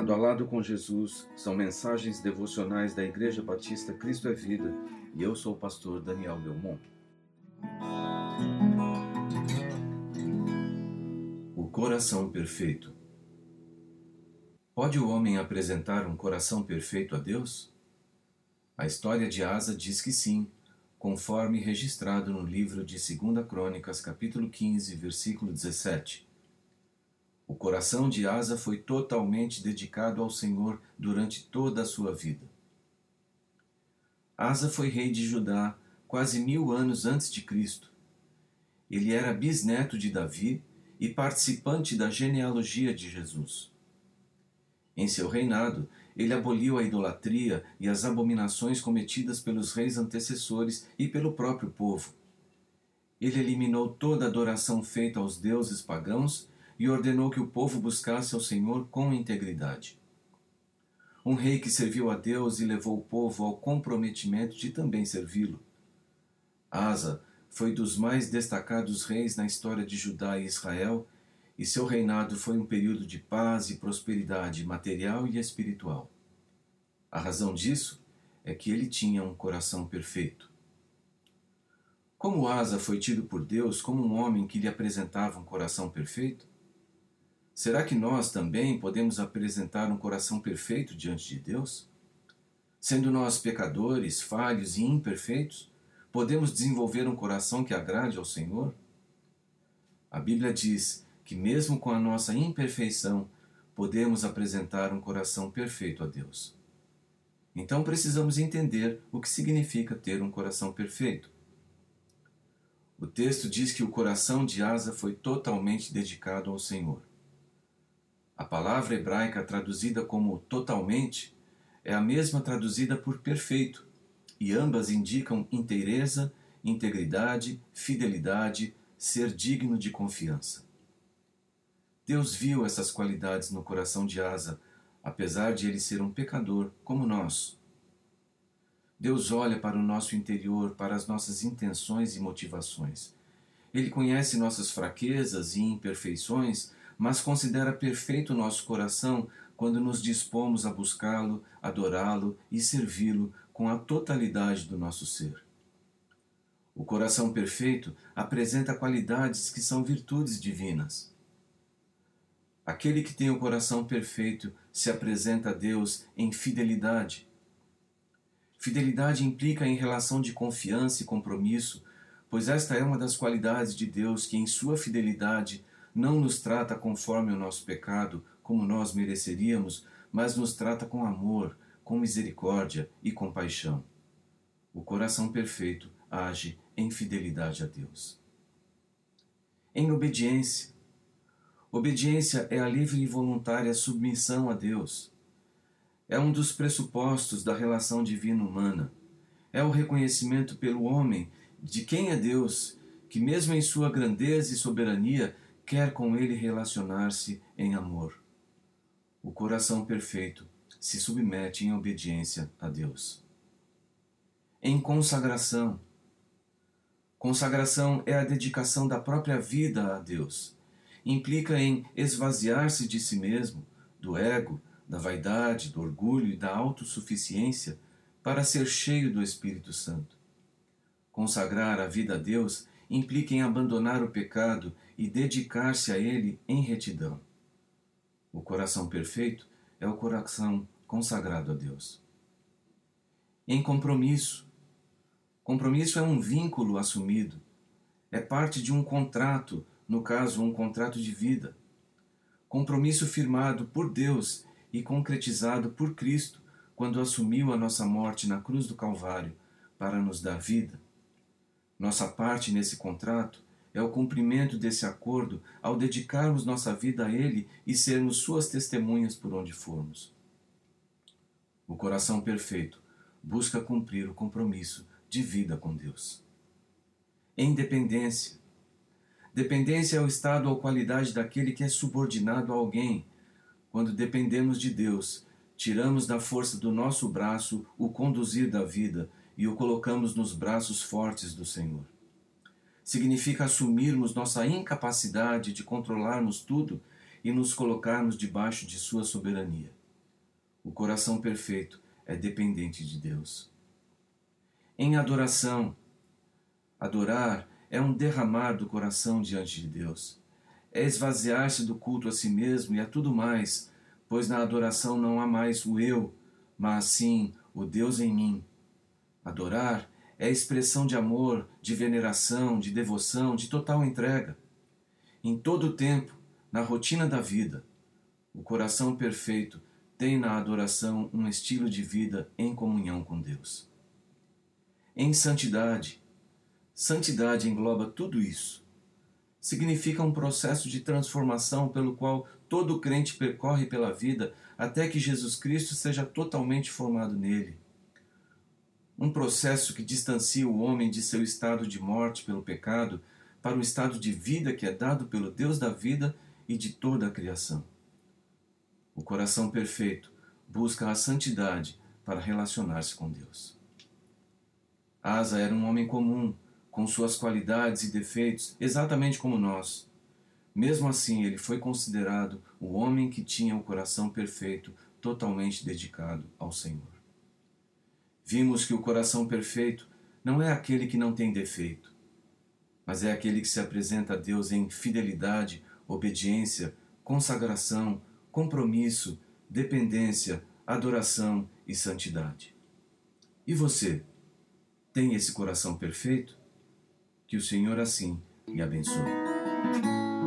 Lado a Lado com Jesus são mensagens devocionais da Igreja Batista Cristo é Vida e eu sou o pastor Daniel Belmont. O coração perfeito. Pode o homem apresentar um coração perfeito a Deus? A história de Asa diz que sim, conforme registrado no livro de 2 Crônicas, capítulo 15, versículo 17. O coração de Asa foi totalmente dedicado ao Senhor durante toda a sua vida. Asa foi rei de Judá quase mil anos antes de Cristo. Ele era bisneto de Davi e participante da genealogia de Jesus. Em seu reinado, ele aboliu a idolatria e as abominações cometidas pelos reis antecessores e pelo próprio povo. Ele eliminou toda adoração feita aos deuses pagãos e ordenou que o povo buscasse ao Senhor com integridade. Um rei que serviu a Deus e levou o povo ao comprometimento de também servi-lo. Asa foi dos mais destacados reis na história de Judá e Israel, e seu reinado foi um período de paz e prosperidade material e espiritual. A razão disso é que ele tinha um coração perfeito. Como Asa foi tido por Deus como um homem que lhe apresentava um coração perfeito? Será que nós também podemos apresentar um coração perfeito diante de Deus? Sendo nós pecadores, falhos e imperfeitos, podemos desenvolver um coração que agrade ao Senhor? A Bíblia diz que, mesmo com a nossa imperfeição, podemos apresentar um coração perfeito a Deus. Então precisamos entender o que significa ter um coração perfeito. O texto diz que o coração de Asa foi totalmente dedicado ao Senhor. A palavra hebraica traduzida como totalmente é a mesma traduzida por perfeito, e ambas indicam inteireza, integridade, fidelidade, ser digno de confiança. Deus viu essas qualidades no coração de Asa, apesar de ele ser um pecador como nós. Deus olha para o nosso interior, para as nossas intenções e motivações. Ele conhece nossas fraquezas e imperfeições mas considera perfeito nosso coração quando nos dispomos a buscá-lo, adorá-lo e servi-lo com a totalidade do nosso ser. O coração perfeito apresenta qualidades que são virtudes divinas. Aquele que tem o coração perfeito se apresenta a Deus em fidelidade. Fidelidade implica em relação de confiança e compromisso, pois esta é uma das qualidades de Deus que, em sua fidelidade, não nos trata conforme o nosso pecado, como nós mereceríamos, mas nos trata com amor, com misericórdia e compaixão. O coração perfeito age em fidelidade a Deus. Em obediência. Obediência é a livre e voluntária submissão a Deus. É um dos pressupostos da relação divina humana. É o reconhecimento pelo homem de quem é Deus, que, mesmo em sua grandeza e soberania, quer com ele relacionar-se em amor. O coração perfeito se submete em obediência a Deus. Em consagração. Consagração é a dedicação da própria vida a Deus. Implica em esvaziar-se de si mesmo, do ego, da vaidade, do orgulho e da autossuficiência para ser cheio do Espírito Santo. Consagrar a vida a Deus implica em abandonar o pecado e dedicar-se a ele em retidão. O coração perfeito é o coração consagrado a Deus. Em compromisso. Compromisso é um vínculo assumido, é parte de um contrato, no caso, um contrato de vida. Compromisso firmado por Deus e concretizado por Cristo quando assumiu a nossa morte na cruz do Calvário para nos dar vida. Nossa parte nesse contrato é o cumprimento desse acordo ao dedicarmos nossa vida a Ele e sermos Suas testemunhas por onde formos. O coração perfeito busca cumprir o compromisso de vida com Deus. Em dependência. Dependência é o estado ou qualidade daquele que é subordinado a alguém. Quando dependemos de Deus, tiramos da força do nosso braço o conduzir da vida e o colocamos nos braços fortes do Senhor. Significa assumirmos nossa incapacidade de controlarmos tudo e nos colocarmos debaixo de Sua soberania. O coração perfeito é dependente de Deus. Em adoração, adorar é um derramar do coração diante de Deus. É esvaziar-se do culto a si mesmo e a tudo mais, pois na adoração não há mais o eu, mas sim o Deus em mim. Adorar é expressão de amor, de veneração, de devoção, de total entrega. Em todo o tempo, na rotina da vida, o coração perfeito tem na adoração um estilo de vida em comunhão com Deus. Em santidade, santidade engloba tudo isso. Significa um processo de transformação pelo qual todo crente percorre pela vida até que Jesus Cristo seja totalmente formado nele. Um processo que distancia o homem de seu estado de morte pelo pecado para o estado de vida que é dado pelo Deus da vida e de toda a criação. O coração perfeito busca a santidade para relacionar-se com Deus. Asa era um homem comum, com suas qualidades e defeitos, exatamente como nós. Mesmo assim, ele foi considerado o homem que tinha o coração perfeito, totalmente dedicado ao Senhor. Vimos que o coração perfeito não é aquele que não tem defeito, mas é aquele que se apresenta a Deus em fidelidade, obediência, consagração, compromisso, dependência, adoração e santidade. E você? Tem esse coração perfeito? Que o Senhor assim lhe abençoe.